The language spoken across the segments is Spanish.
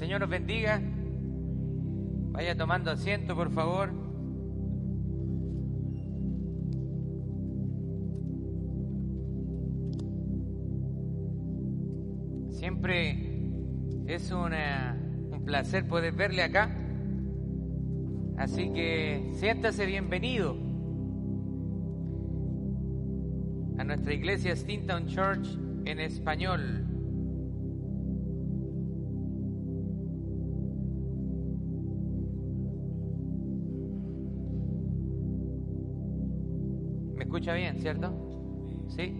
Señor nos bendiga. Vaya tomando asiento, por favor. Siempre es un placer poder verle acá. Así que siéntase bienvenido a nuestra iglesia Stinton Church en español. Escucha bien, cierto? ¿Sí?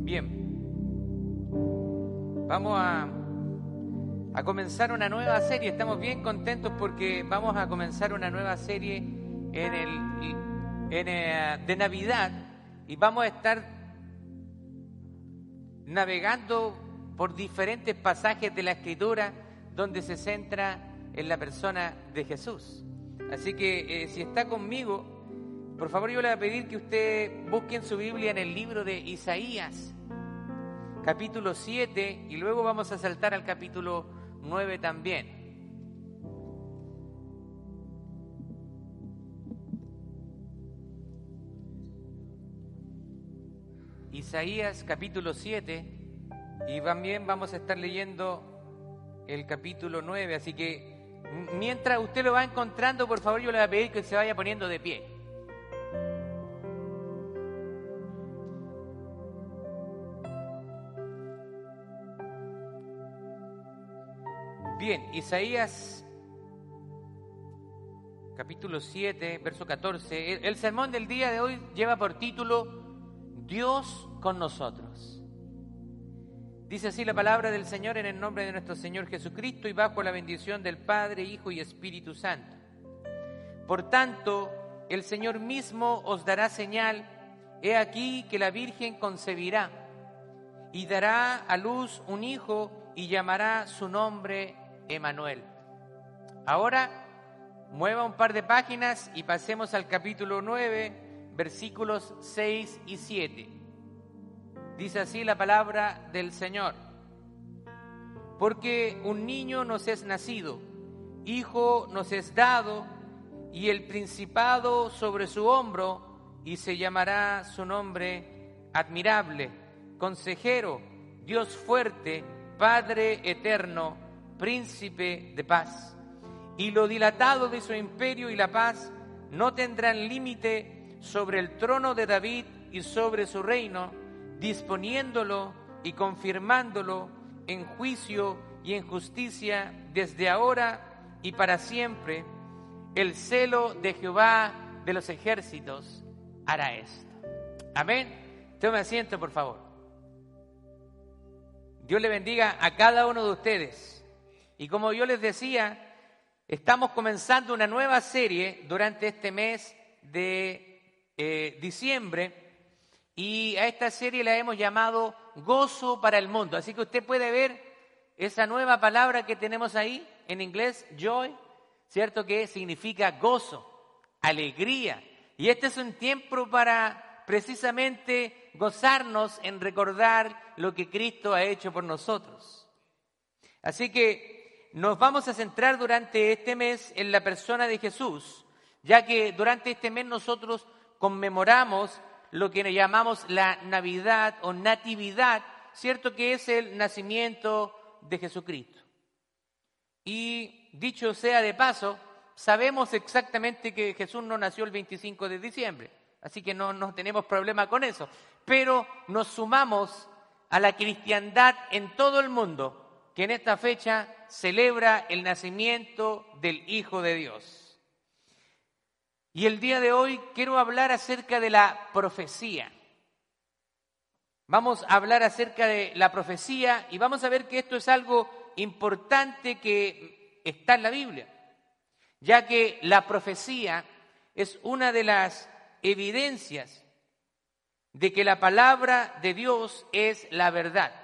Bien. Vamos a, a comenzar una nueva serie. Estamos bien contentos porque vamos a comenzar una nueva serie en el, en, eh, de Navidad y vamos a estar navegando por diferentes pasajes de la Escritura donde se centra en la persona de Jesús. Así que eh, si está conmigo, por favor yo le voy a pedir que usted busque en su Biblia en el libro de Isaías, capítulo 7, y luego vamos a saltar al capítulo 9 también. Isaías capítulo 7 y también vamos a estar leyendo el capítulo 9, así que mientras usted lo va encontrando, por favor yo le voy a pedir que se vaya poniendo de pie. Bien, Isaías capítulo 7, verso 14. El sermón del día de hoy lleva por título Dios con nosotros. Dice así la palabra del Señor en el nombre de nuestro Señor Jesucristo y bajo la bendición del Padre, Hijo y Espíritu Santo. Por tanto, el Señor mismo os dará señal, he aquí que la Virgen concebirá y dará a luz un hijo y llamará su nombre Emanuel. Ahora mueva un par de páginas y pasemos al capítulo 9 versículos 6 y 7. Dice así la palabra del Señor. Porque un niño nos es nacido, hijo nos es dado, y el principado sobre su hombro, y se llamará su nombre admirable, consejero, Dios fuerte, Padre eterno, príncipe de paz. Y lo dilatado de su imperio y la paz no tendrán límite sobre el trono de David y sobre su reino, disponiéndolo y confirmándolo en juicio y en justicia desde ahora y para siempre. El celo de Jehová de los ejércitos hará esto. Amén. Tome asiento, por favor. Dios le bendiga a cada uno de ustedes. Y como yo les decía, estamos comenzando una nueva serie durante este mes de eh, diciembre y a esta serie la hemos llamado Gozo para el Mundo. Así que usted puede ver esa nueva palabra que tenemos ahí en inglés, joy, ¿cierto? Que significa gozo, alegría. Y este es un tiempo para precisamente gozarnos en recordar lo que Cristo ha hecho por nosotros. Así que nos vamos a centrar durante este mes en la persona de Jesús, ya que durante este mes nosotros conmemoramos lo que llamamos la Navidad o Natividad, ¿cierto? Que es el nacimiento de Jesucristo. Y dicho sea de paso, sabemos exactamente que Jesús no nació el 25 de diciembre, así que no, no tenemos problema con eso. Pero nos sumamos a la cristiandad en todo el mundo, que en esta fecha celebra el nacimiento del Hijo de Dios. Y el día de hoy quiero hablar acerca de la profecía. Vamos a hablar acerca de la profecía y vamos a ver que esto es algo importante que está en la Biblia, ya que la profecía es una de las evidencias de que la palabra de Dios es la verdad.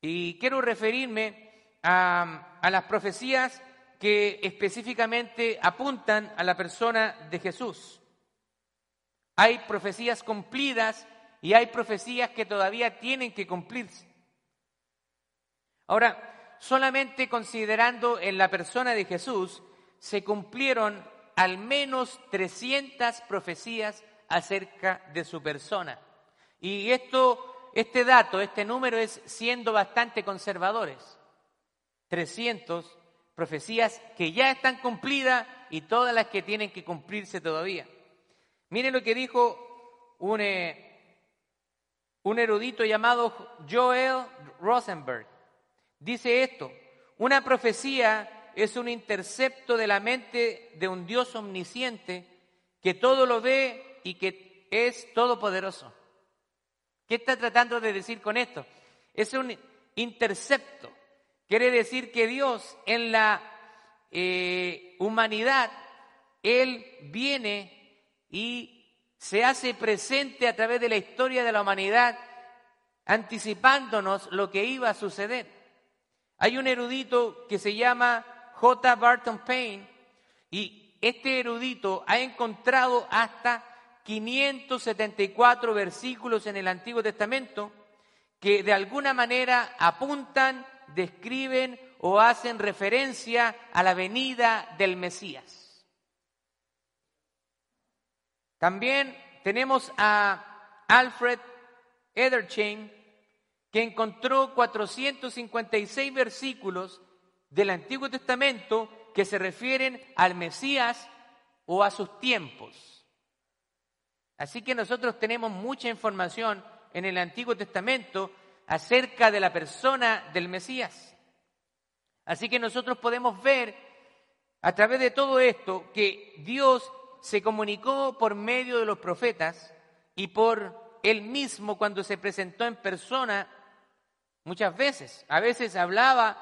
Y quiero referirme a, las profecías que específicamente apuntan a la persona de Jesús. Hay profecías cumplidas y hay profecías que todavía tienen que cumplirse. Ahora, solamente considerando en la persona de Jesús, se cumplieron al menos 300 profecías acerca de su persona. Y esto, este dato, este número es siendo bastante conservadores. 300 profecías que ya están cumplidas y todas las que tienen que cumplirse todavía. Miren lo que dijo un, eh, un erudito llamado Joel Rosenberg. Dice esto, una profecía es un intercepto de la mente de un Dios omnisciente que todo lo ve y que es todopoderoso. ¿Qué está tratando de decir con esto? Es un intercepto. Quiere decir que Dios en la eh, humanidad, Él viene y se hace presente a través de la historia de la humanidad, anticipándonos lo que iba a suceder. Hay un erudito que se llama J. Barton Payne y este erudito ha encontrado hasta 574 versículos en el Antiguo Testamento que de alguna manera apuntan, describen o hacen referencia a la venida del Mesías. También tenemos a Alfred Ederchain, que encontró 456 versículos del Antiguo Testamento que se refieren al Mesías o a sus tiempos. Así que nosotros tenemos mucha información en el Antiguo Testamento acerca de la persona del Mesías. Así que nosotros podemos ver a través de todo esto que Dios se comunicó por medio de los profetas y por él mismo cuando se presentó en persona muchas veces. A veces hablaba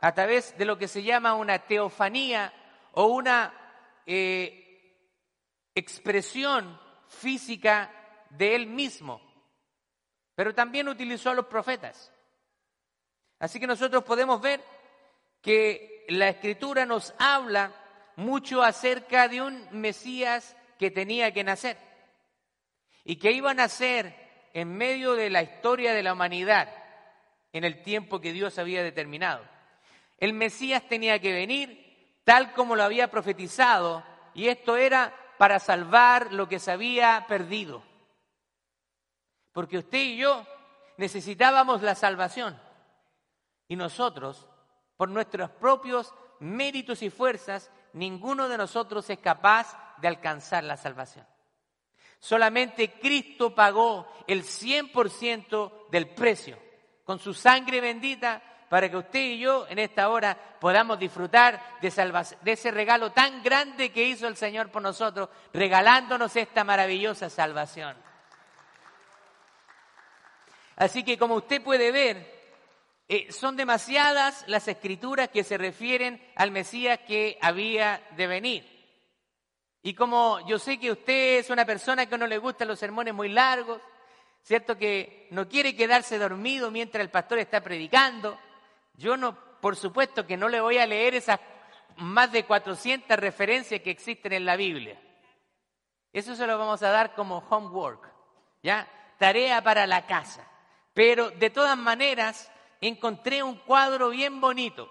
a través de lo que se llama una teofanía o una eh, expresión física de él mismo. Pero también utilizó a los profetas. Así que nosotros podemos ver que la escritura nos habla mucho acerca de un Mesías que tenía que nacer y que iba a nacer en medio de la historia de la humanidad en el tiempo que Dios había determinado. El Mesías tenía que venir tal como lo había profetizado y esto era para salvar lo que se había perdido. Porque usted y yo necesitábamos la salvación y nosotros, por nuestros propios méritos y fuerzas, ninguno de nosotros es capaz de alcanzar la salvación. Solamente Cristo pagó el 100% del precio con su sangre bendita para que usted y yo en esta hora podamos disfrutar de, de, ese regalo tan grande que hizo el Señor por nosotros, regalándonos esta maravillosa salvación. Así que como usted puede ver, eh, son demasiadas las escrituras que se refieren al Mesías que había de venir. Y como yo sé que usted es una persona que no le gustan los sermones muy largos, ¿cierto? Que no quiere quedarse dormido mientras el pastor está predicando. Yo no, por supuesto que no le voy a leer esas más de 400 referencias que existen en la Biblia. Eso se lo vamos a dar como homework, ¿ya? Tarea para la casa. Pero de todas maneras, encontré un cuadro bien bonito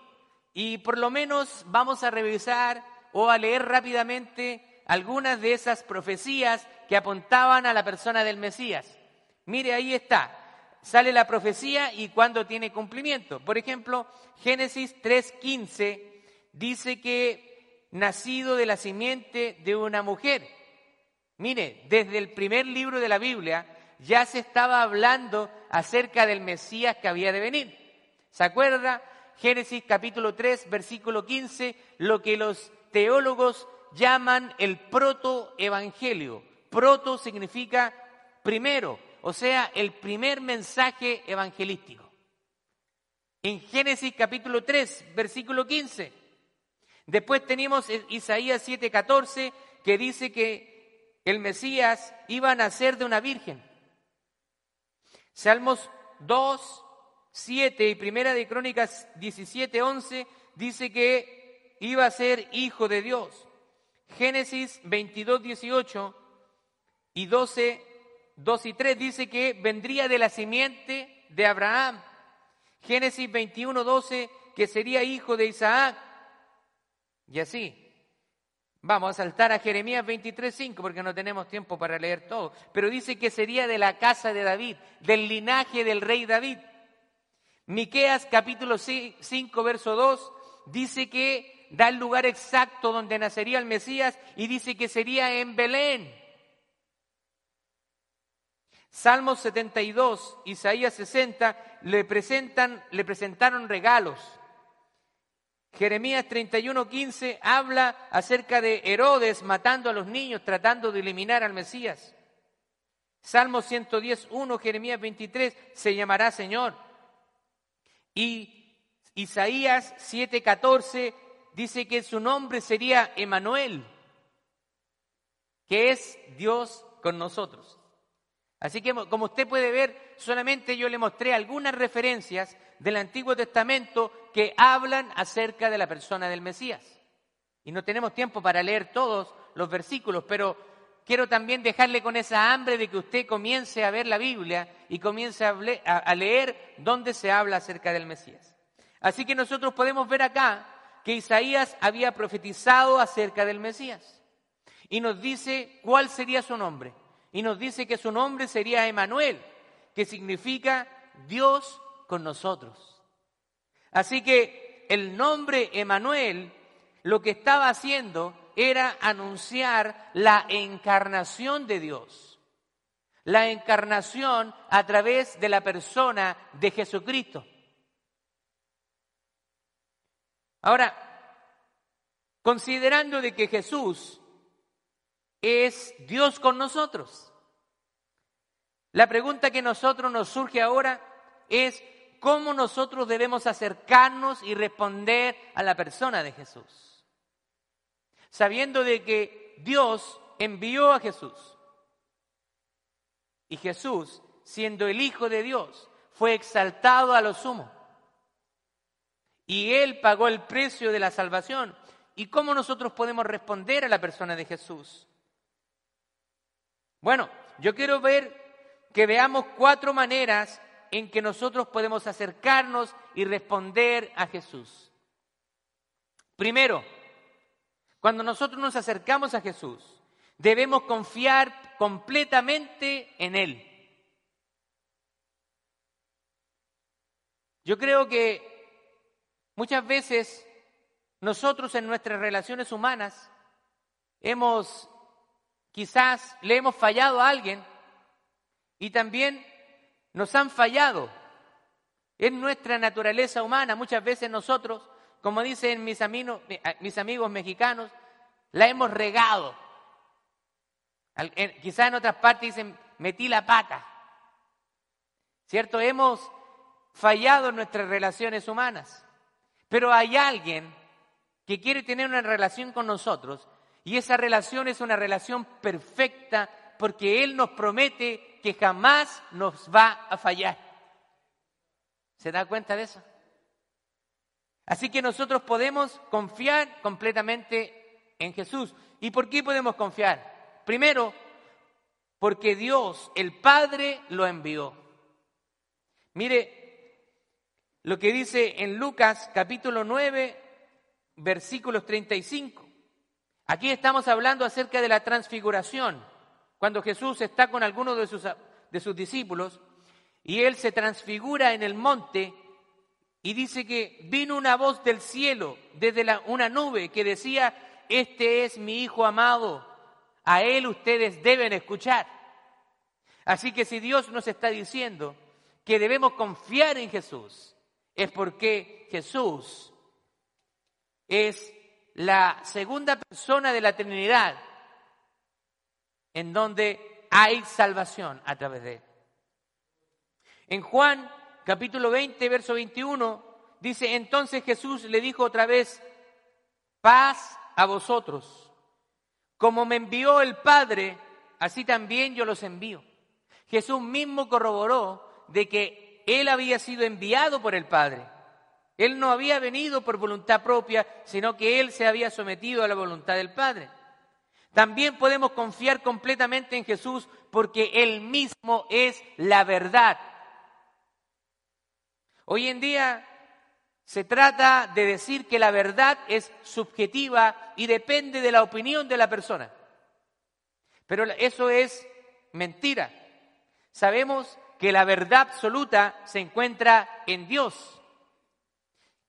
y por lo menos vamos a revisar o a leer rápidamente algunas de esas profecías que apuntaban a la persona del Mesías. Mire, ahí está. Sale la profecía y cuándo tiene cumplimiento. Por ejemplo, Génesis 3.15 dice que nacido de la simiente de una mujer. Mire, desde el primer libro de la Biblia ya se estaba hablando acerca del Mesías que había de venir. ¿Se acuerda? Génesis capítulo 3, versículo 15, lo que los teólogos llaman el protoevangelio. Proto significa primero, o sea, el primer mensaje evangelístico. En Génesis capítulo 3, versículo 15. Después tenemos Isaías 7:14 que dice que el Mesías iba a nacer de una virgen. Salmos 2, 7 y Primera de Crónicas 17, 11 dice que iba a ser hijo de Dios. Génesis 22, 18 y 12 2 y 3 dice que vendría de la simiente de Abraham. Génesis 21, 12, que sería hijo de Isaac. Y así. Vamos a saltar a Jeremías 23, 5 porque no tenemos tiempo para leer todo. Pero dice que sería de la casa de David, del linaje del rey David. Miqueas capítulo 5, verso 2, dice que da el lugar exacto donde nacería el Mesías y dice que sería en Belén. Salmos 72, Isaías 60 le presentan le presentaron regalos. Jeremías 31, 15 habla acerca de Herodes matando a los niños, tratando de eliminar al Mesías. Salmo 110, 1, Jeremías 23, se llamará Señor. Y Isaías 7, 14 dice que su nombre sería Emanuel, que es Dios con nosotros. Así que como usted puede ver, solamente yo le mostré algunas referencias del Antiguo Testamento que hablan acerca de la persona del Mesías. Y no tenemos tiempo para leer todos los versículos, pero quiero también dejarle con esa hambre de que usted comience a ver la Biblia y comience a leer dónde se habla acerca del Mesías. Así que nosotros podemos ver acá que Isaías había profetizado acerca del Mesías y nos dice cuál sería su nombre. Y nos dice que su nombre sería Emanuel, que significa Dios con nosotros. Así que el nombre Emanuel lo que estaba haciendo era anunciar la encarnación de Dios. La encarnación a través de la persona de Jesucristo. Ahora, considerando de que Jesús es Dios con nosotros, la pregunta que nosotros nos surge ahora es cómo nosotros debemos acercarnos y responder a la persona de Jesús. Sabiendo de que Dios envió a Jesús. Y Jesús, siendo el Hijo de Dios, fue exaltado a lo sumo. Y Él pagó el precio de la salvación. ¿Y cómo nosotros podemos responder a la persona de Jesús? Bueno, yo quiero ver que veamos cuatro maneras en que nosotros podemos acercarnos y responder a Jesús. Primero, cuando nosotros nos acercamos a Jesús, debemos confiar completamente en Él. Yo creo que muchas veces nosotros en nuestras relaciones humanas hemos, quizás le hemos fallado a alguien y también nos han fallado. Es nuestra naturaleza humana. Muchas veces nosotros, como dicen mis amigos, mis amigos mexicanos, la hemos regado. Quizás en otras partes dicen, metí la pata. ¿Cierto? Hemos fallado en nuestras relaciones humanas. Pero hay alguien que quiere tener una relación con nosotros y esa relación es una relación perfecta porque Él nos promete que jamás nos va a fallar. ¿Se da cuenta de eso? Así que nosotros podemos confiar completamente en Jesús. ¿Y por qué podemos confiar? Primero, porque Dios, el Padre, lo envió. Mire lo que dice en Lucas capítulo 9, versículos 35. Aquí estamos hablando acerca de la transfiguración cuando Jesús está con algunos de sus, de sus discípulos y él se transfigura en el monte y dice que vino una voz del cielo desde la, una nube que decía, este es mi Hijo amado, a él ustedes deben escuchar. Así que si Dios nos está diciendo que debemos confiar en Jesús, es porque Jesús es la segunda persona de la Trinidad en donde hay salvación a través de él. En Juan capítulo 20, verso 21, dice, entonces Jesús le dijo otra vez, paz a vosotros. Como me envió el Padre, así también yo los envío. Jesús mismo corroboró de que él había sido enviado por el Padre. Él no había venido por voluntad propia, sino que él se había sometido a la voluntad del Padre. También podemos confiar completamente en Jesús porque Él mismo es la verdad. Hoy en día se trata de decir que la verdad es subjetiva y depende de la opinión de la persona. Pero eso es mentira. Sabemos que la verdad absoluta se encuentra en Dios.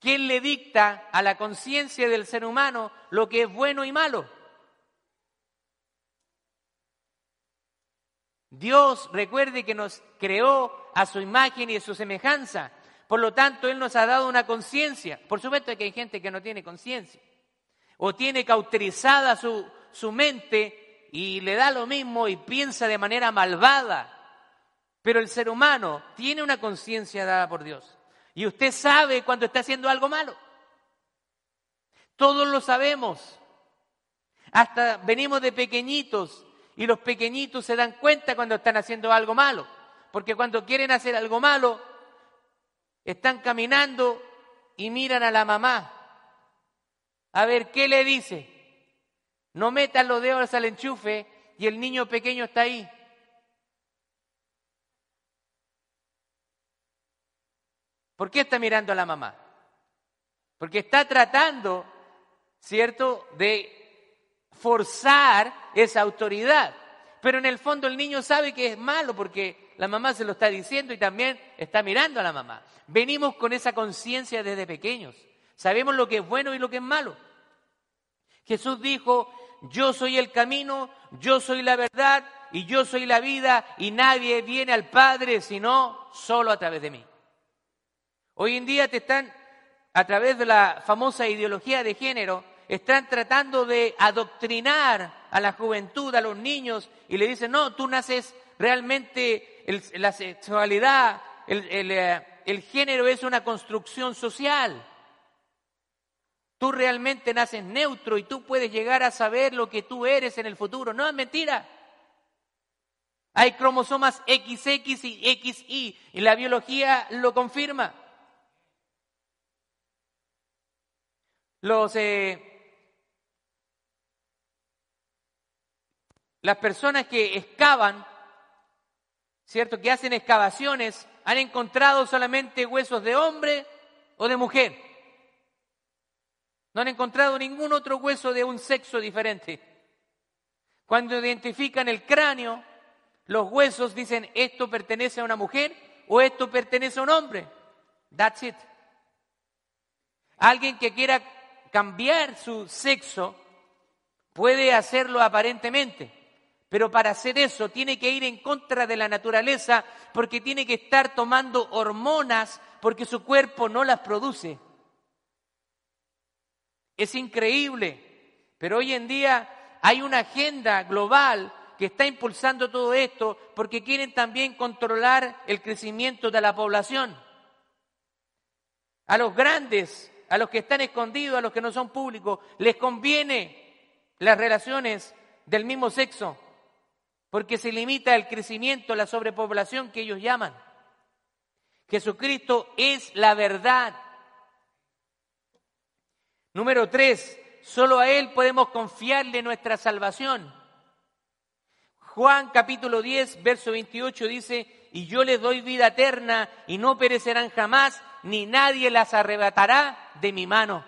¿Quién le dicta a la conciencia del ser humano lo que es bueno y malo? Dios, recuerde que nos creó a su imagen y a su semejanza. Por lo tanto, Él nos ha dado una conciencia. Por supuesto que hay gente que no tiene conciencia. O tiene cauterizada su, su mente y le da lo mismo y piensa de manera malvada. Pero el ser humano tiene una conciencia dada por Dios. Y usted sabe cuando está haciendo algo malo. Todos lo sabemos. Hasta venimos de pequeñitos y los pequeñitos se dan cuenta cuando están haciendo algo malo. Porque cuando quieren hacer algo malo, están caminando y miran a la mamá. A ver, ¿qué le dice? No metan los dedos al enchufe y el niño pequeño está ahí. ¿Por qué está mirando a la mamá? Porque está tratando, ¿cierto?, de forzar esa autoridad. Pero en el fondo el niño sabe que es malo porque la mamá se lo está diciendo y también está mirando a la mamá. Venimos con esa conciencia desde pequeños. Sabemos lo que es bueno y lo que es malo. Jesús dijo, yo soy el camino, yo soy la verdad y yo soy la vida y nadie viene al Padre sino solo a través de mí. Hoy en día te están, a través de la famosa ideología de género, están tratando de adoctrinar a la juventud, a los niños, y le dicen, no, tú naces realmente, la sexualidad, el, eh, el género es una construcción social. Tú realmente naces neutro y tú puedes llegar a saber lo que tú eres en el futuro. No es mentira. Hay cromosomas XX y XY y la biología lo confirma. Los, eh, las personas que excavan, ¿cierto? Que hacen excavaciones han encontrado solamente huesos de hombre o de mujer. No han encontrado ningún otro hueso de un sexo diferente. Cuando identifican el cráneo, los huesos dicen esto pertenece a una mujer o esto pertenece a un hombre. That's it. Alguien que quiera cambiar su sexo puede hacerlo aparentemente. Pero para hacer eso tiene que ir en contra de la naturaleza porque tiene que estar tomando hormonas porque su cuerpo no las produce. Es increíble, pero hoy en día hay una agenda global que está impulsando todo esto porque quieren también controlar el crecimiento de la población. A los grandes, a los que están escondidos, a los que no son públicos, les conviene las relaciones del mismo sexo porque se limita el crecimiento, la sobrepoblación que ellos llaman. Jesucristo es la verdad. Número tres, solo a Él podemos confiarle nuestra salvación. Juan capítulo 10, verso 28 dice, y yo les doy vida eterna y no perecerán jamás, ni nadie las arrebatará de mi mano.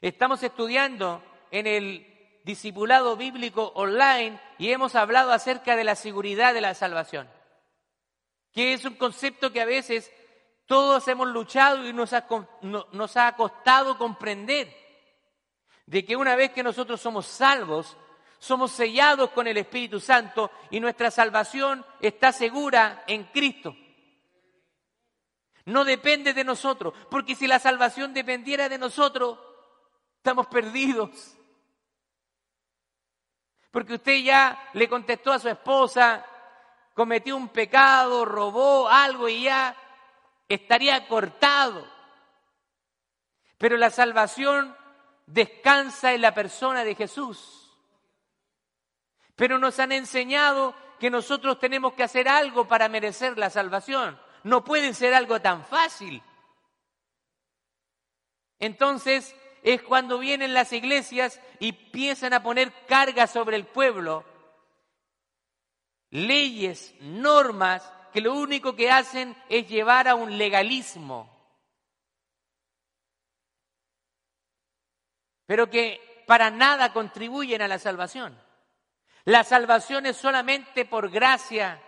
Estamos estudiando en el discipulado bíblico online y hemos hablado acerca de la seguridad de la salvación, que es un concepto que a veces todos hemos luchado y nos ha, nos ha costado comprender, de que una vez que nosotros somos salvos, somos sellados con el Espíritu Santo y nuestra salvación está segura en Cristo. No depende de nosotros, porque si la salvación dependiera de nosotros, estamos perdidos porque usted ya le contestó a su esposa, cometió un pecado, robó algo y ya estaría cortado. Pero la salvación descansa en la persona de Jesús. Pero nos han enseñado que nosotros tenemos que hacer algo para merecer la salvación. No puede ser algo tan fácil. Entonces, es cuando vienen las iglesias y empiezan a poner carga sobre el pueblo, leyes, normas que lo único que hacen es llevar a un legalismo, pero que para nada contribuyen a la salvación. La salvación es solamente por gracia,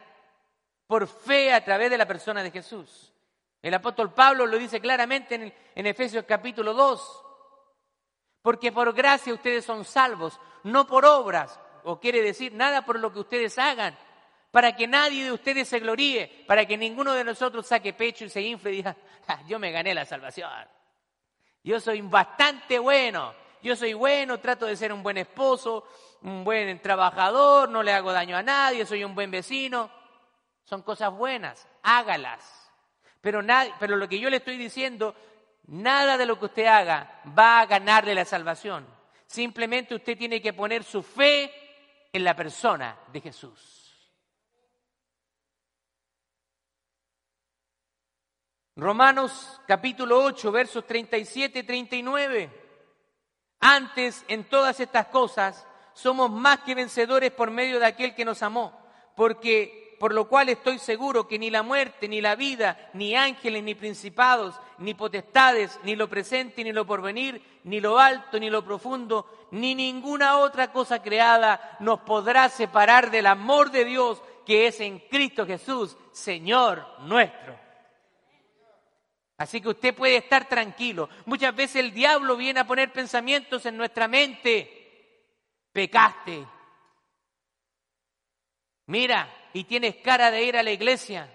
por fe a través de la persona de Jesús. El apóstol Pablo lo dice claramente en, Efesios capítulo 2, porque por gracia ustedes son salvos, no por obras, o quiere decir nada por lo que ustedes hagan, para que nadie de ustedes se gloríe, para que ninguno de nosotros saque pecho y se infle y diga, yo me gané la salvación. Yo soy bastante bueno, yo soy bueno, trato de ser un buen esposo, un buen trabajador, no le hago daño a nadie, soy un buen vecino. Son cosas buenas, hágalas. Pero, pero lo que yo le estoy diciendo, nada de lo que usted haga va a ganarle la salvación. Simplemente usted tiene que poner su fe en la persona de Jesús. Romanos capítulo 8, versos 37 y 39. Antes, en todas estas cosas, somos más que vencedores por medio de aquel que nos amó, porque por lo cual estoy seguro que ni la muerte, ni la vida, ni ángeles, ni principados, ni potestades, ni lo presente, ni lo porvenir, ni lo alto, ni lo profundo, ni ninguna otra cosa creada nos podrá separar del amor de Dios que es en Cristo Jesús, Señor nuestro. Así que usted puede estar tranquilo. Muchas veces el diablo viene a poner pensamientos en nuestra mente. Pecaste. Mira, y tienes cara de ir a la iglesia.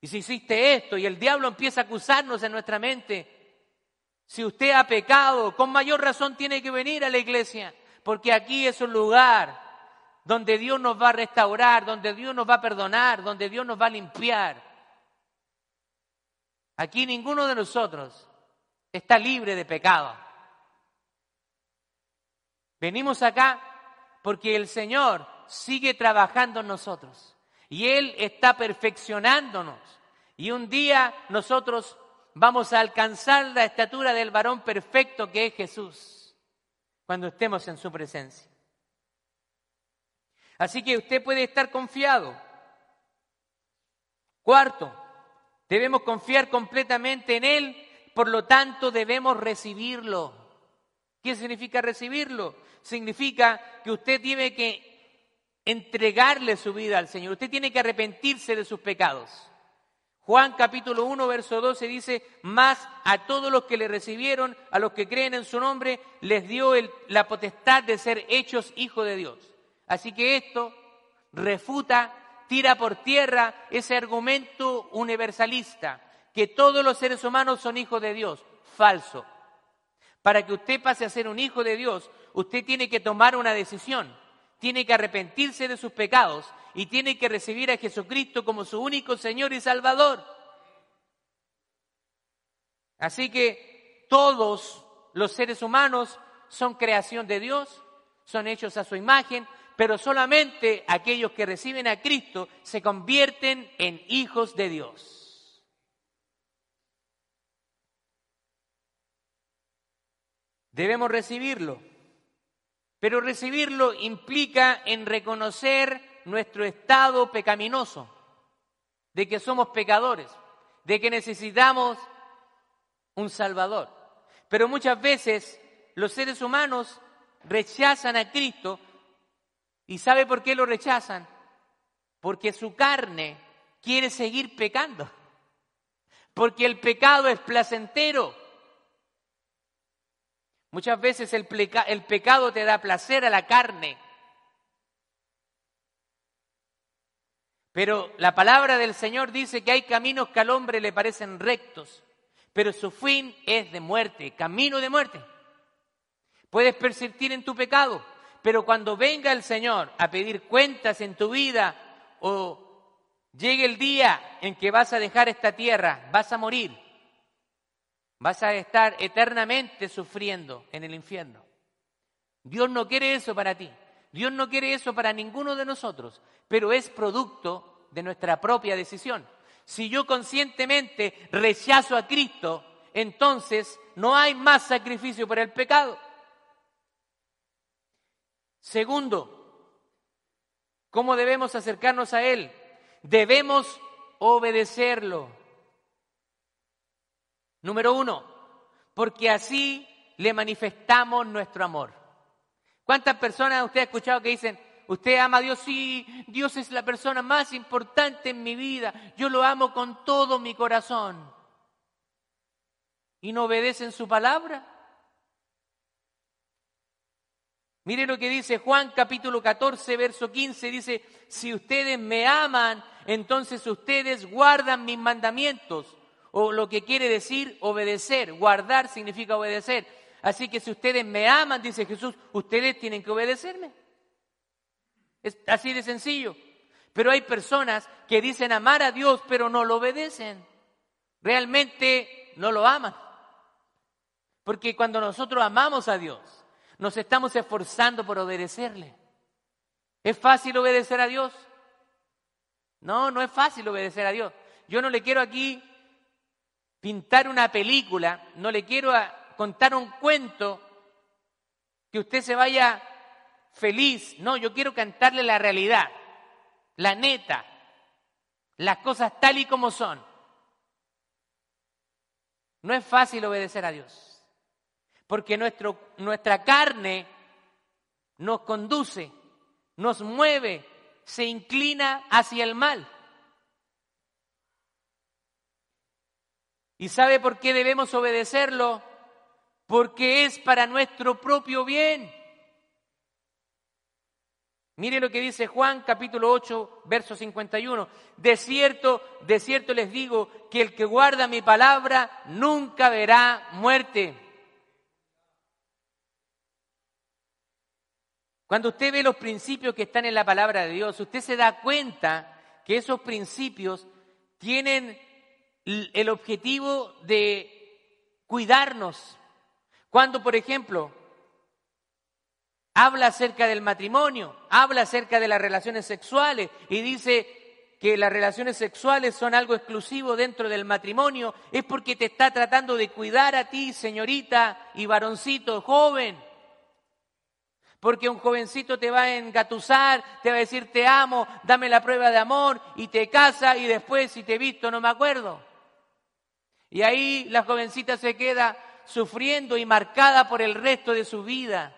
Y si hiciste esto, y el diablo empieza a acusarnos en nuestra mente. Si usted ha pecado, con mayor razón tiene que venir a la iglesia, porque aquí es un lugar donde Dios nos va a restaurar, donde Dios nos va a perdonar, donde Dios nos va a limpiar. Aquí ninguno de nosotros está libre de pecado. Venimos acá porque el Señor sigue trabajando en nosotros y Él está perfeccionándonos. Y un día nosotros vamos a alcanzar la estatura del varón perfecto que es Jesús cuando estemos en su presencia. Así que usted puede estar confiado. Cuarto, Debemos confiar completamente en Él, por lo tanto debemos recibirlo. ¿Qué significa recibirlo? Significa que usted tiene que entregarle su vida al Señor, usted tiene que arrepentirse de sus pecados. Juan capítulo 1, verso 12 dice, más a todos los que le recibieron, a los que creen en su nombre, les dio la potestad de ser hechos hijos de Dios. Así que esto refuta tira por tierra ese argumento universalista, que todos los seres humanos son hijos de Dios. Falso. Para que usted pase a ser un hijo de Dios, usted tiene que tomar una decisión, tiene que arrepentirse de sus pecados y tiene que recibir a Jesucristo como su único Señor y Salvador. Así que todos los seres humanos son creación de Dios, son hechos a su imagen, pero solamente aquellos que reciben a Cristo se convierten en hijos de Dios. Debemos recibirlo, pero recibirlo implica en reconocer nuestro estado pecaminoso, de que somos pecadores, de que necesitamos un Salvador. Pero muchas veces los seres humanos rechazan a Cristo ¿Y sabe por qué lo rechazan? Porque su carne quiere seguir pecando. Porque el pecado es placentero. Muchas veces el, pecado te da placer a la carne. Pero la palabra del Señor dice que hay caminos que al hombre le parecen rectos, pero su fin es de muerte, camino de muerte. Puedes persistir en tu pecado, pero cuando venga el Señor a pedir cuentas en tu vida o llegue el día en que vas a dejar esta tierra, vas a morir, vas a estar eternamente sufriendo en el infierno. Dios no quiere eso para ti. Dios no quiere eso para ninguno de nosotros, pero es producto de nuestra propia decisión. Si yo conscientemente rechazo a Cristo, entonces no hay más sacrificio por el pecado. Segundo, ¿cómo debemos acercarnos a Él? debemos obedecerlo. Número uno, porque así le manifestamos nuestro amor. ¿Cuántas personas usted ha escuchado que dicen, usted ama a Dios? Sí, Dios es la persona más importante en mi vida, yo lo amo con todo mi corazón. ¿Y no obedecen su palabra? Mire lo que dice Juan capítulo 14, verso 15, dice, si ustedes me aman, entonces ustedes guardan mis mandamientos. O lo que quiere decir obedecer, guardar significa obedecer. Así que si ustedes me aman, dice Jesús, ustedes tienen que obedecerme. Es así de sencillo. Pero hay personas que dicen amar a Dios, pero no lo obedecen. Realmente no lo aman. Porque cuando nosotros amamos a Dios, nos estamos esforzando por obedecerle. ¿Es fácil obedecer a Dios? No, no es fácil obedecer a Dios. Yo no le quiero aquí pintar una película, no le quiero contar un cuento que usted se vaya feliz. No, yo quiero cantarle la realidad, la neta, las cosas tal y como son. No es fácil obedecer a Dios porque nuestro, nuestra carne nos conduce, nos mueve, se inclina hacia el mal. ¿Y sabe por qué debemos obedecerlo? Porque es para nuestro propio bien. Mire lo que dice Juan capítulo 8, verso 51. De cierto, de cierto les digo que el que guarda mi palabra nunca verá muerte. Cuando usted ve los principios que están en la palabra de Dios, usted se da cuenta que esos principios tienen el objetivo de cuidarnos. Cuando, por ejemplo, habla acerca del matrimonio, habla acerca de las relaciones sexuales y dice que las relaciones sexuales son algo exclusivo dentro del matrimonio, es porque te está tratando de cuidar a ti, señorita y varoncito joven. Porque un jovencito te va a engatusar, te va a decir te amo, dame la prueba de amor y te casa y después si te he visto no me acuerdo. Y ahí la jovencita se queda sufriendo y marcada por el resto de su vida.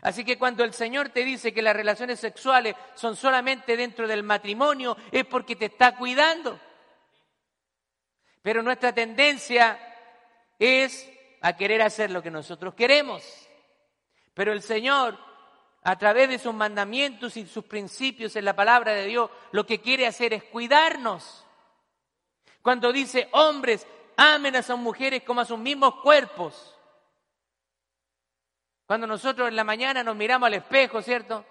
Así que cuando el Señor te dice que las relaciones sexuales son solamente dentro del matrimonio, es porque te está cuidando. Pero nuestra tendencia es a querer hacer lo que nosotros queremos. Pero el Señor, a través de sus mandamientos y sus principios en la palabra de Dios, lo que quiere hacer es cuidarnos. Cuando dice, hombres, amen a sus mujeres como a sus mismos cuerpos. Cuando nosotros en la mañana nos miramos al espejo, ¿cierto?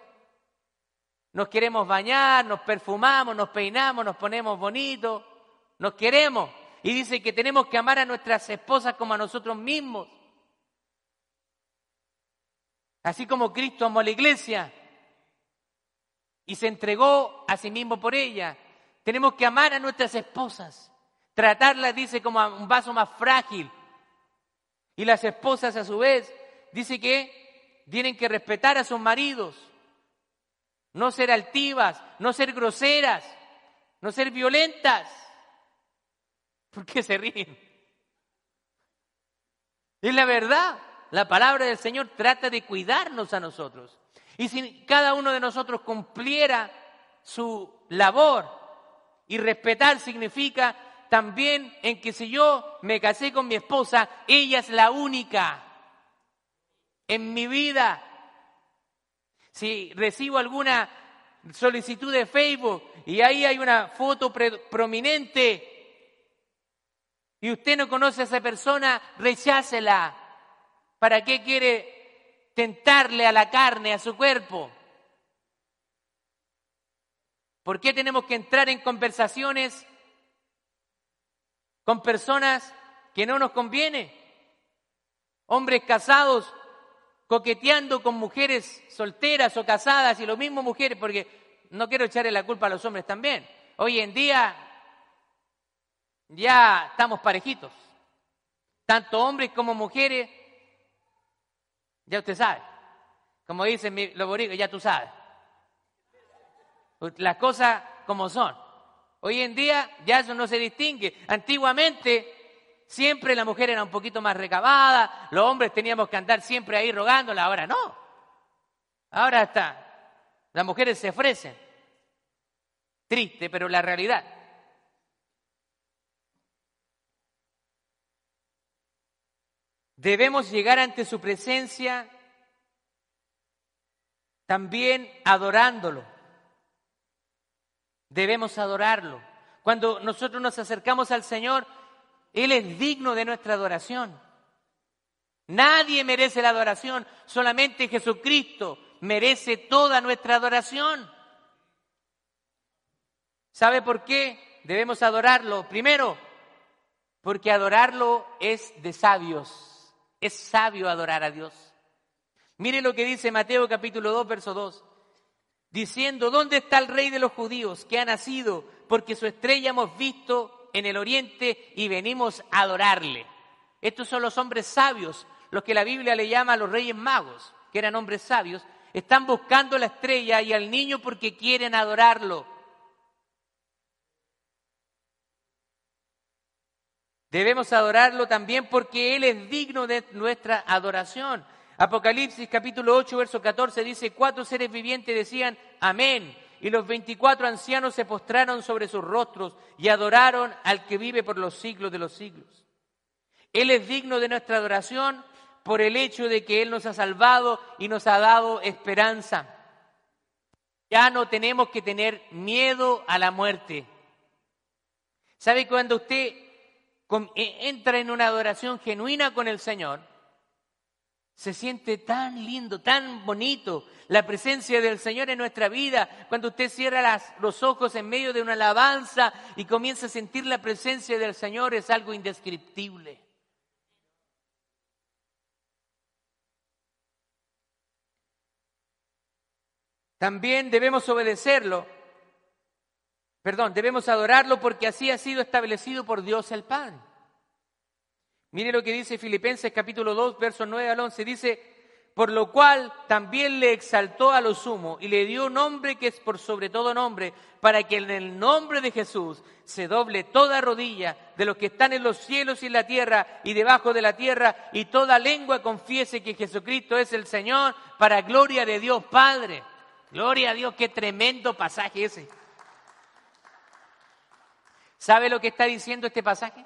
Nos queremos bañar, nos perfumamos, nos peinamos, nos ponemos bonitos, nos queremos. Y dice que tenemos que amar a nuestras esposas como a nosotros mismos. Así como Cristo amó a la iglesia y se entregó a sí mismo por ella, tenemos que amar a nuestras esposas, tratarlas, dice, como a un vaso más frágil. Y las esposas, a su vez, dice que tienen que respetar a sus maridos, no ser altivas, no ser groseras, no ser violentas. ¿Por qué se ríen? Es la verdad. La palabra del Señor trata de cuidarnos a nosotros. Y si cada uno de nosotros cumpliera su labor, y respetar significa también en que si yo me casé con mi esposa, ella es la única en mi vida. Si recibo alguna solicitud de Facebook y ahí hay una foto prominente y usted no conoce a esa persona, rechácela. ¿Para qué quiere tentarle a la carne, a su cuerpo? ¿Por qué tenemos que entrar en conversaciones con personas que no nos conviene? Hombres casados coqueteando con mujeres solteras o casadas y lo mismo mujeres, porque no quiero echarle la culpa a los hombres también. Hoy en día ya estamos parejitos, tanto hombres como mujeres ya usted sabe. Como dicen los boricos, ya tú sabes. Las cosas como son. Hoy en día ya eso no se distingue. Antiguamente siempre la mujer era un poquito más recabada, los hombres teníamos que andar siempre ahí rogándola, ahora no. Ahora está, las mujeres se ofrecen. Triste, pero la realidad. Debemos llegar ante su presencia también adorándolo. Debemos adorarlo. Cuando nosotros nos acercamos al Señor, Él es digno de nuestra adoración. Nadie merece la adoración, solamente Jesucristo merece toda nuestra adoración. ¿Sabe por qué debemos adorarlo? Primero, porque adorarlo es de sabios. Es sabio adorar a Dios. Mire lo que dice Mateo capítulo 2, verso 2. Diciendo, ¿dónde está el rey de los judíos que ha nacido? Porque su estrella hemos visto en el oriente y venimos a adorarle. Estos son los hombres sabios, los que la Biblia le llama a los reyes magos, que eran hombres sabios. Están buscando la estrella y al niño porque quieren adorarlo. Debemos adorarlo también porque Él es digno de nuestra adoración. Apocalipsis capítulo 8, verso 14 dice, cuatro seres vivientes decían, amén. Y los veinticuatro ancianos se postraron sobre sus rostros y adoraron al que vive por los siglos de los siglos. Él es digno de nuestra adoración por el hecho de que Él nos ha salvado y nos ha dado esperanza. Ya no tenemos que tener miedo a la muerte. ¿Sabe cuando usted e, entra en una adoración genuina con el Señor, se siente tan lindo, tan bonito la presencia del Señor en nuestra vida. Cuando usted cierra los ojos en medio de una alabanza y comienza a sentir la presencia del Señor, es algo indescriptible. También debemos obedecerlo Perdón, debemos adorarlo porque así ha sido establecido por Dios el pan. Mire lo que dice Filipenses capítulo 2, versos 9 al 11. Dice, por lo cual también le exaltó a lo sumo y le dio nombre que es por sobre todo nombre, para que en el nombre de Jesús se doble toda rodilla de los que están en los cielos y en la tierra y debajo de la tierra, y toda lengua confiese que Jesucristo es el Señor, para gloria de Dios Padre. Gloria a Dios, qué tremendo pasaje ese. ¿Sabe lo que está diciendo este pasaje?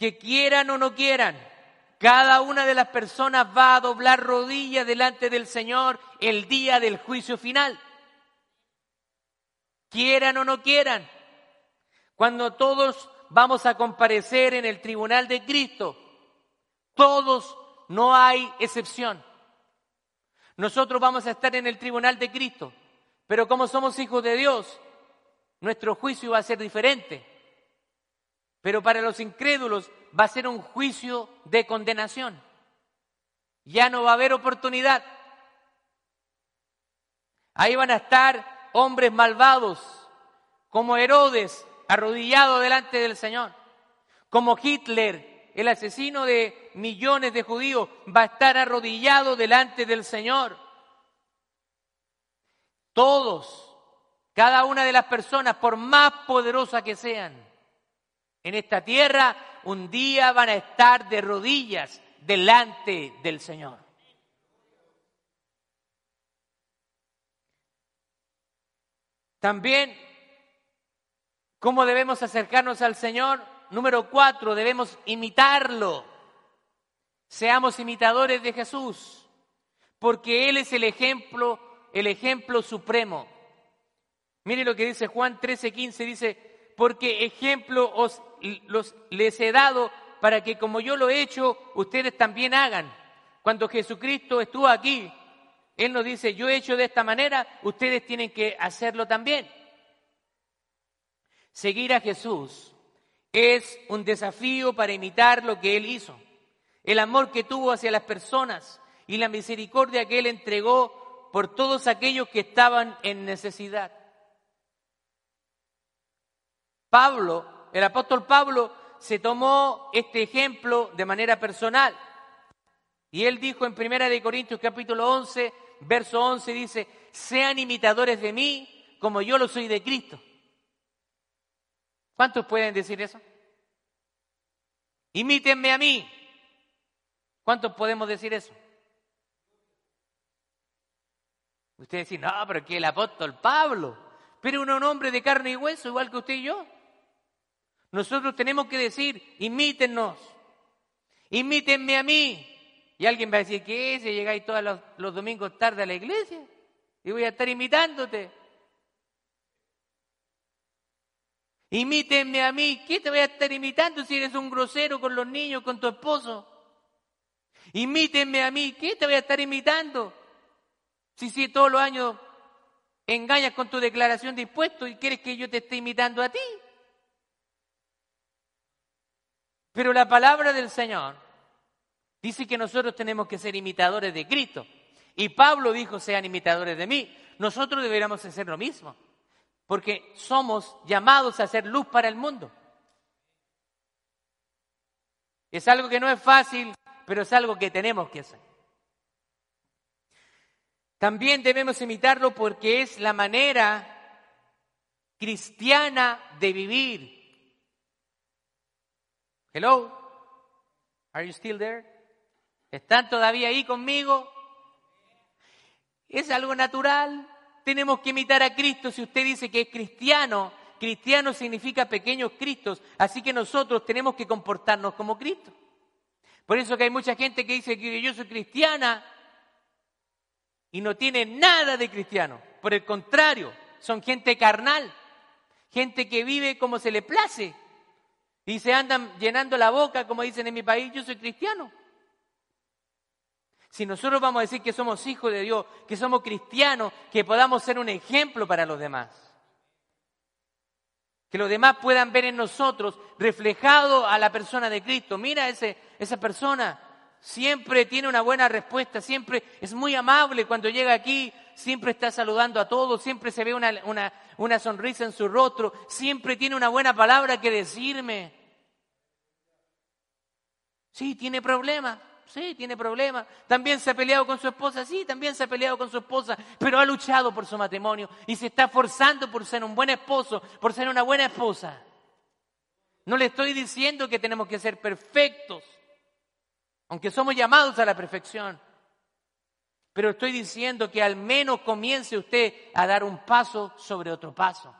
Que quieran o no quieran, cada una de las personas va a doblar rodillas delante del Señor el día del juicio final. Quieran o no quieran, cuando todos vamos a comparecer en el tribunal de Cristo, todos, no hay excepción. Nosotros vamos a estar en el tribunal de Cristo, pero como somos hijos de Dios, nuestro juicio va a ser diferente. Pero para los incrédulos va a ser un juicio de condenación. Ya no va a haber oportunidad. Ahí van a estar hombres malvados, como Herodes, arrodillado delante del Señor, como Hitler, el asesino de millones de judíos, va a estar arrodillado delante del Señor. Todos cada una de las personas, por más poderosas que sean, en esta tierra, un día van a estar de rodillas delante del Señor. También, ¿cómo debemos acercarnos al Señor? Número cuatro, debemos imitarlo. Seamos imitadores de Jesús, porque Él es el ejemplo, el ejemplo supremo. Mire lo que dice Juan 13, 15, dice, porque ejemplo os los, les he dado para que como yo lo he hecho, ustedes también hagan. Cuando Jesucristo estuvo aquí, Él nos dice, yo he hecho de esta manera, ustedes tienen que hacerlo también. Seguir a Jesús es un desafío para imitar lo que Él hizo. El amor que tuvo hacia las personas y la misericordia que Él entregó por todos aquellos que estaban en necesidad. Pablo, el apóstol Pablo, se tomó este ejemplo de manera personal. Y él dijo en Primera de Corintios capítulo 11, verso 11 dice, "Sean imitadores de mí, como yo lo soy de Cristo. ¿Cuántos pueden decir eso? Imítenme a mí. ¿Cuántos podemos decir eso? Ustedes dicen, no, pero que el apóstol Pablo, pero un hombre de carne y hueso, igual que usted y yo. Nosotros tenemos que decir, imítennos, imítenme a mí. Y alguien va a decir, ¿qué es? Llegáis todos los, los domingos tarde a la iglesia y voy a estar imitándote. Imítenme a mí. ¿Qué te voy a estar imitando si eres un grosero con los niños, con tu esposo? Imítenme a mí. ¿Qué te voy a estar imitando? Si, si todos los años engañas con tu declaración de impuestos y quieres que yo te esté imitando a ti. Pero la palabra del Señor dice que nosotros tenemos que ser imitadores de Cristo. Y Pablo dijo, sean imitadores de mí. Nosotros deberíamos hacer lo mismo porque somos llamados a ser luz para el mundo. Es algo que no es fácil, pero es algo que tenemos que hacer. También debemos imitarlo porque es la manera cristiana de vivir. Hello, are you still there? ¿Están todavía ahí conmigo? Es algo natural, tenemos que imitar a Cristo. Si usted dice que es cristiano, cristiano significa pequeños Cristos, así que nosotros tenemos que comportarnos como Cristo. Por eso que hay mucha gente que dice que yo soy cristiana y no tiene nada de cristiano. Por el contrario, son gente carnal, gente que vive como se le place y se andan llenando la boca, como dicen en mi país, yo soy cristiano. Si nosotros vamos a decir que somos hijos de Dios, que somos cristianos, que podamos ser un ejemplo para los demás. Que los demás puedan ver en nosotros reflejado a la persona de Cristo. Mira ese, esa persona, siempre tiene una buena respuesta, siempre es muy amable cuando llega aquí, siempre está saludando a todos, siempre se ve una, una, una sonrisa en su rostro, siempre tiene una buena palabra que decirme. Sí, tiene problemas, Sí, tiene problemas. También se ha peleado con su esposa. Sí, también se ha peleado con su esposa. Pero ha luchado por su matrimonio y se está forzando por ser un buen esposo, por ser una buena esposa. No le estoy diciendo que tenemos que ser perfectos, aunque somos llamados a la perfección. Pero estoy diciendo que al menos comience usted a dar un paso sobre otro paso.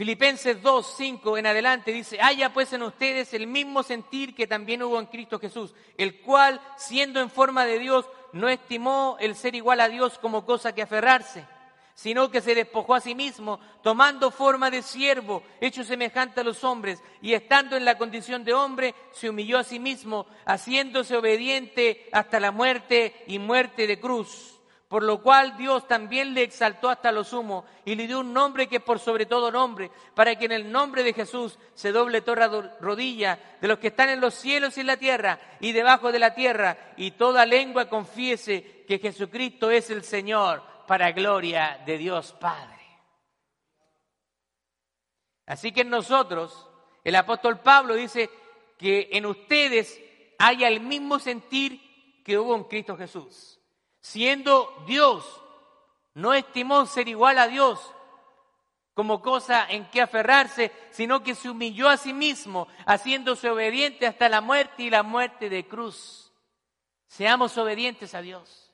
Filipenses 2, 5 en adelante dice, haya pues en ustedes el mismo sentir que también hubo en Cristo Jesús, el cual, siendo en forma de Dios, no estimó el ser igual a Dios como cosa que aferrarse, sino que se despojó a sí mismo, tomando forma de siervo, hecho semejante a los hombres, y estando en la condición de hombre, se humilló a sí mismo, haciéndose obediente hasta la muerte y muerte de cruz por lo cual Dios también le exaltó hasta lo sumo y le dio un nombre que por sobre todo nombre, para que en el nombre de Jesús se doble toda rodilla de los que están en los cielos y en la tierra y debajo de la tierra, y toda lengua confiese que Jesucristo es el Señor, para gloria de Dios Padre. Así que en nosotros, el apóstol Pablo dice que en ustedes haya el mismo sentir que hubo en Cristo Jesús siendo Dios, no estimó ser igual a Dios como cosa en que aferrarse, sino que se humilló a sí mismo, haciéndose obediente hasta la muerte y la muerte de cruz. Seamos obedientes a Dios.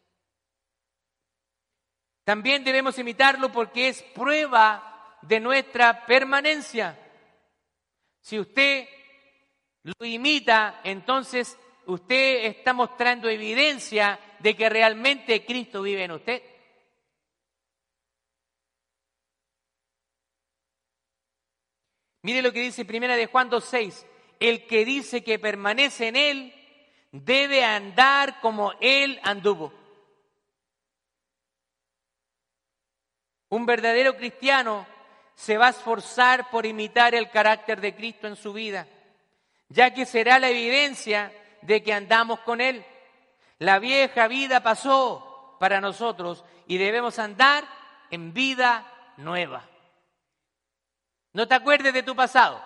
También debemos imitarlo porque es prueba de nuestra permanencia. Si usted lo imita, entonces usted está mostrando evidencia de que realmente Cristo vive en usted. Mire lo que dice Primera de Juan 2.6. El que dice que permanece en Él debe andar como Él anduvo. Un verdadero cristiano se va a esforzar por imitar el carácter de Cristo en su vida, ya que será la evidencia de que andamos con Él. La vieja vida pasó para nosotros y debemos andar en vida nueva. No te acuerdes de tu pasado.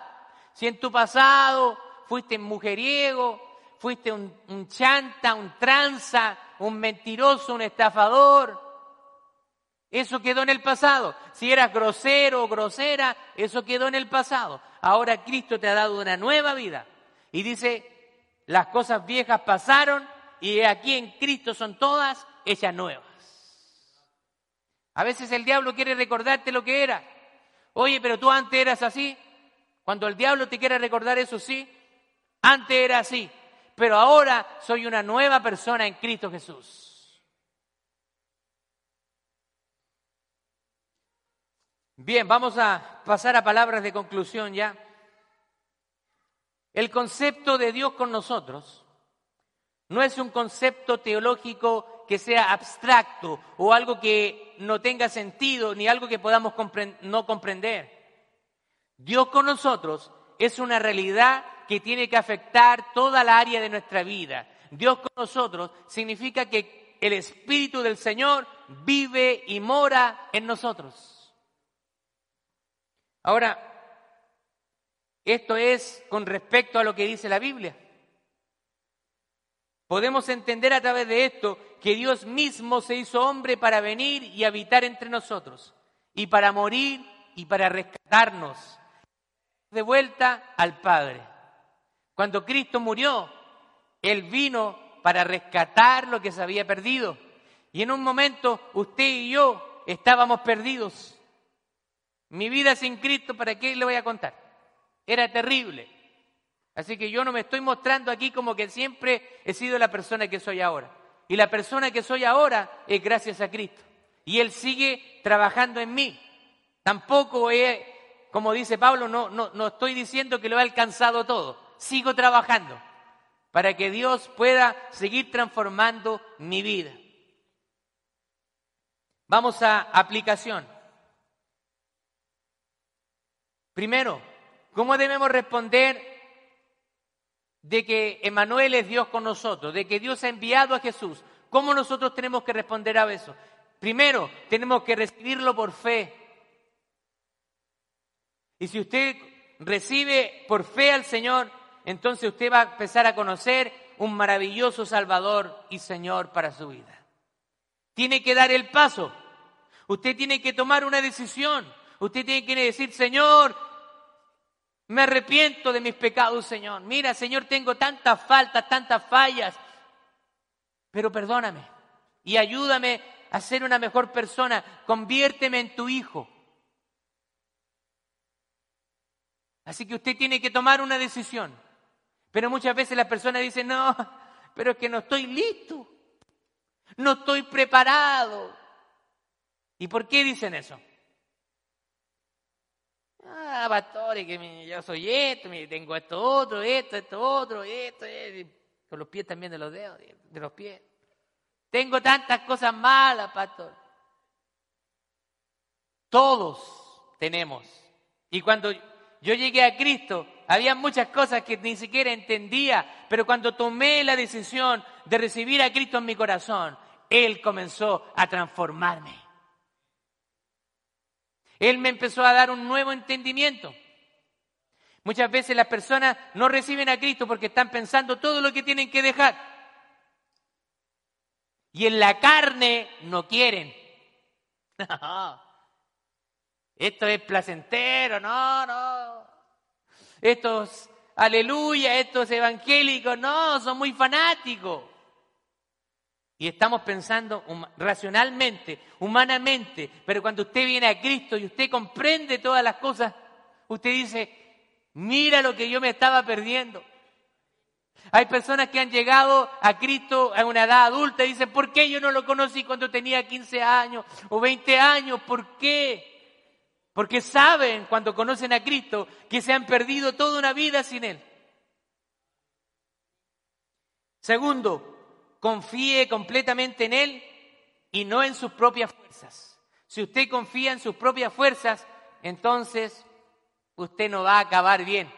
Si en tu pasado fuiste un mujeriego, fuiste un, chanta, un tranza, un mentiroso, un estafador, Eso quedó en el pasado. Si eras grosero o grosera, eso quedó en el pasado. Ahora Cristo te ha dado una nueva vida. Y dice, las cosas viejas pasaron y aquí en Cristo son todas hechas nuevas. A veces el diablo quiere recordarte lo que era. Oye, pero tú antes eras así. Cuando el diablo te quiere recordar eso, sí. Antes era así. Pero ahora soy una nueva persona en Cristo Jesús. Bien, vamos a pasar a palabras de conclusión ya. El concepto de Dios con nosotros no es un concepto teológico que sea abstracto o algo que no tenga sentido ni algo que podamos no comprender. Dios con nosotros es una realidad que tiene que afectar toda la área de nuestra vida. Dios con nosotros significa que el Espíritu del Señor vive y mora en nosotros. Ahora, esto es con respecto a lo que dice la Biblia. Podemos entender a través de esto que Dios mismo se hizo hombre para venir y habitar entre nosotros, y para morir y para rescatarnos de vuelta al Padre. Cuando Cristo murió, Él vino para rescatar lo que se había perdido. Y en un momento usted y yo estábamos perdidos. Mi vida sin Cristo, ¿para qué le voy a contar? Era terrible. Así que yo no me estoy mostrando aquí como que siempre he sido la persona que soy ahora. Y la persona que soy ahora es gracias a Cristo. Y Él sigue trabajando en mí. Tampoco he, como dice Pablo, no, no, no estoy diciendo que lo he alcanzado todo. Sigo trabajando para que Dios pueda seguir transformando mi vida. Vamos a aplicación. Primero, ¿Cómo debemos responder de que Emanuel es Dios con nosotros, de que Dios ha enviado a Jesús? ¿Cómo nosotros tenemos que responder a eso? Primero, tenemos que recibirlo por fe. Y si usted recibe por fe al Señor, entonces usted va a empezar a conocer un maravilloso Salvador y Señor para su vida. Tiene que dar el paso. Usted tiene que tomar una decisión. Usted tiene que decir, Señor, me arrepiento de mis pecados, Señor. Mira, Señor, tengo tantas faltas, tantas fallas. Pero perdóname y ayúdame a ser una mejor persona. Conviérteme en tu hijo. Así que usted tiene que tomar una decisión. Pero muchas veces las personas dicen, no, pero es que no estoy listo. No estoy preparado. ¿Y por qué dicen eso? Ah, pastor, que yo soy esto, tengo esto otro, esto, esto otro, esto, con los pies también de los dedos, de los pies. Tengo tantas cosas malas, pastor. Todos tenemos. Y cuando yo llegué a Cristo, había muchas cosas que ni siquiera entendía, pero cuando tomé la decisión de recibir a Cristo en mi corazón, Él comenzó a transformarme. Él me empezó a dar un nuevo entendimiento. Muchas veces las personas no reciben a Cristo porque están pensando todo lo que tienen que dejar. Y en la carne no quieren. Esto es placentero, no, no. Estos, aleluya, estos evangélicos, no, son muy fanáticos. Y estamos pensando racionalmente, humanamente, pero cuando usted viene a Cristo y usted comprende todas las cosas, usted dice, mira lo que yo me estaba perdiendo. Hay personas que han llegado a Cristo a una edad adulta y dicen, ¿por qué yo no lo conocí cuando tenía 15 años o 20 años? ¿Por qué? Porque saben cuando conocen a Cristo que se han perdido toda una vida sin Él. Segundo, confíe completamente en Él y no en sus propias fuerzas. Si usted confía en sus propias fuerzas, entonces usted no va a acabar bien.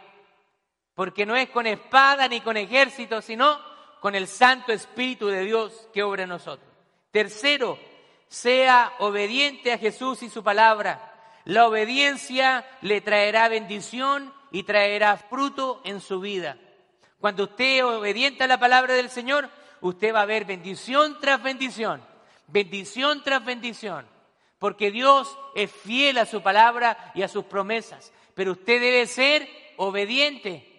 Porque no es con espada ni con ejército, sino con el Santo Espíritu de Dios que obra en nosotros. Tercero, sea obediente a Jesús y su palabra. La obediencia le traerá bendición y traerá fruto en su vida. Cuando usted es obediente a la palabra del Señor, usted va a ver bendición tras bendición, bendición tras bendición. porque Dios es fiel a su palabra y a sus promesas, pero usted debe ser obediente.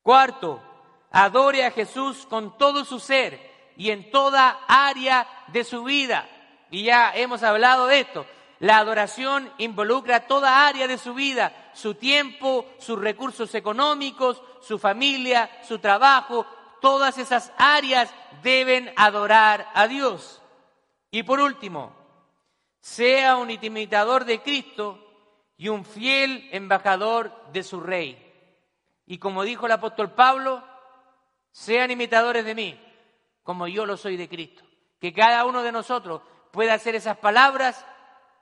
Cuarto, adore a Jesús con todo su ser y en toda área de su vida. Y ya hemos hablado de esto. La adoración involucra toda área de su vida, su tiempo, sus recursos económicos, su familia, su trabajo. Todas esas áreas deben adorar a Dios. Y por último, sea un imitador de Cristo y un fiel embajador de su rey. Y como dijo el apóstol Pablo, sean imitadores de mí, como yo lo soy de Cristo. Que cada uno de nosotros pueda hacer esas palabras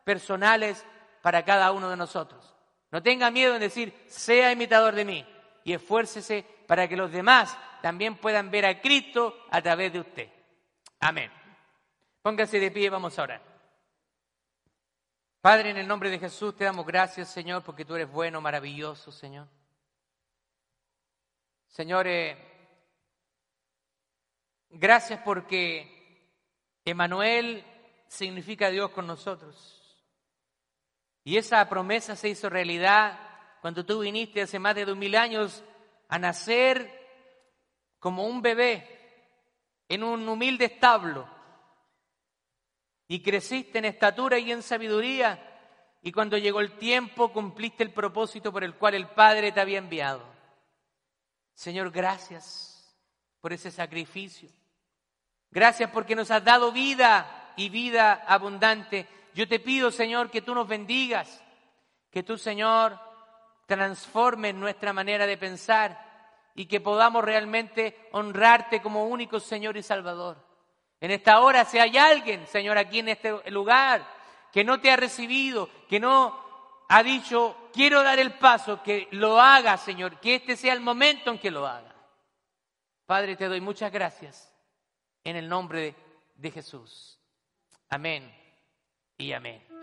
personales para cada uno de nosotros. No tenga miedo en decir, sea imitador de mí y esfuércese para que los demás también puedan ver a Cristo a través de usted. Amén. Póngase de pie y vamos a orar. Padre, en el nombre de Jesús te damos gracias, Señor, porque tú eres bueno, maravilloso, Señor. Señores, gracias porque Emanuel significa Dios con nosotros. Y esa promesa se hizo realidad cuando tú viniste hace más de dos mil años a nacer como un bebé en un humilde establo. Y creciste en estatura y en sabiduría. Y cuando llegó el tiempo cumpliste el propósito por el cual el Padre te había enviado. Señor, gracias por ese sacrificio. Gracias porque nos has dado vida y vida abundante. Yo te pido, Señor, que tú nos bendigas, que tú, Señor, transformes nuestra manera de pensar y que podamos realmente honrarte como único Señor y Salvador. En esta hora, si hay alguien, Señor, aquí en este lugar, que no te ha recibido, que no ha dicho, quiero dar el paso, que lo haga, Señor, que este sea el momento en que lo haga. Padre, te doy muchas gracias en el nombre de Jesús. Amén y amén.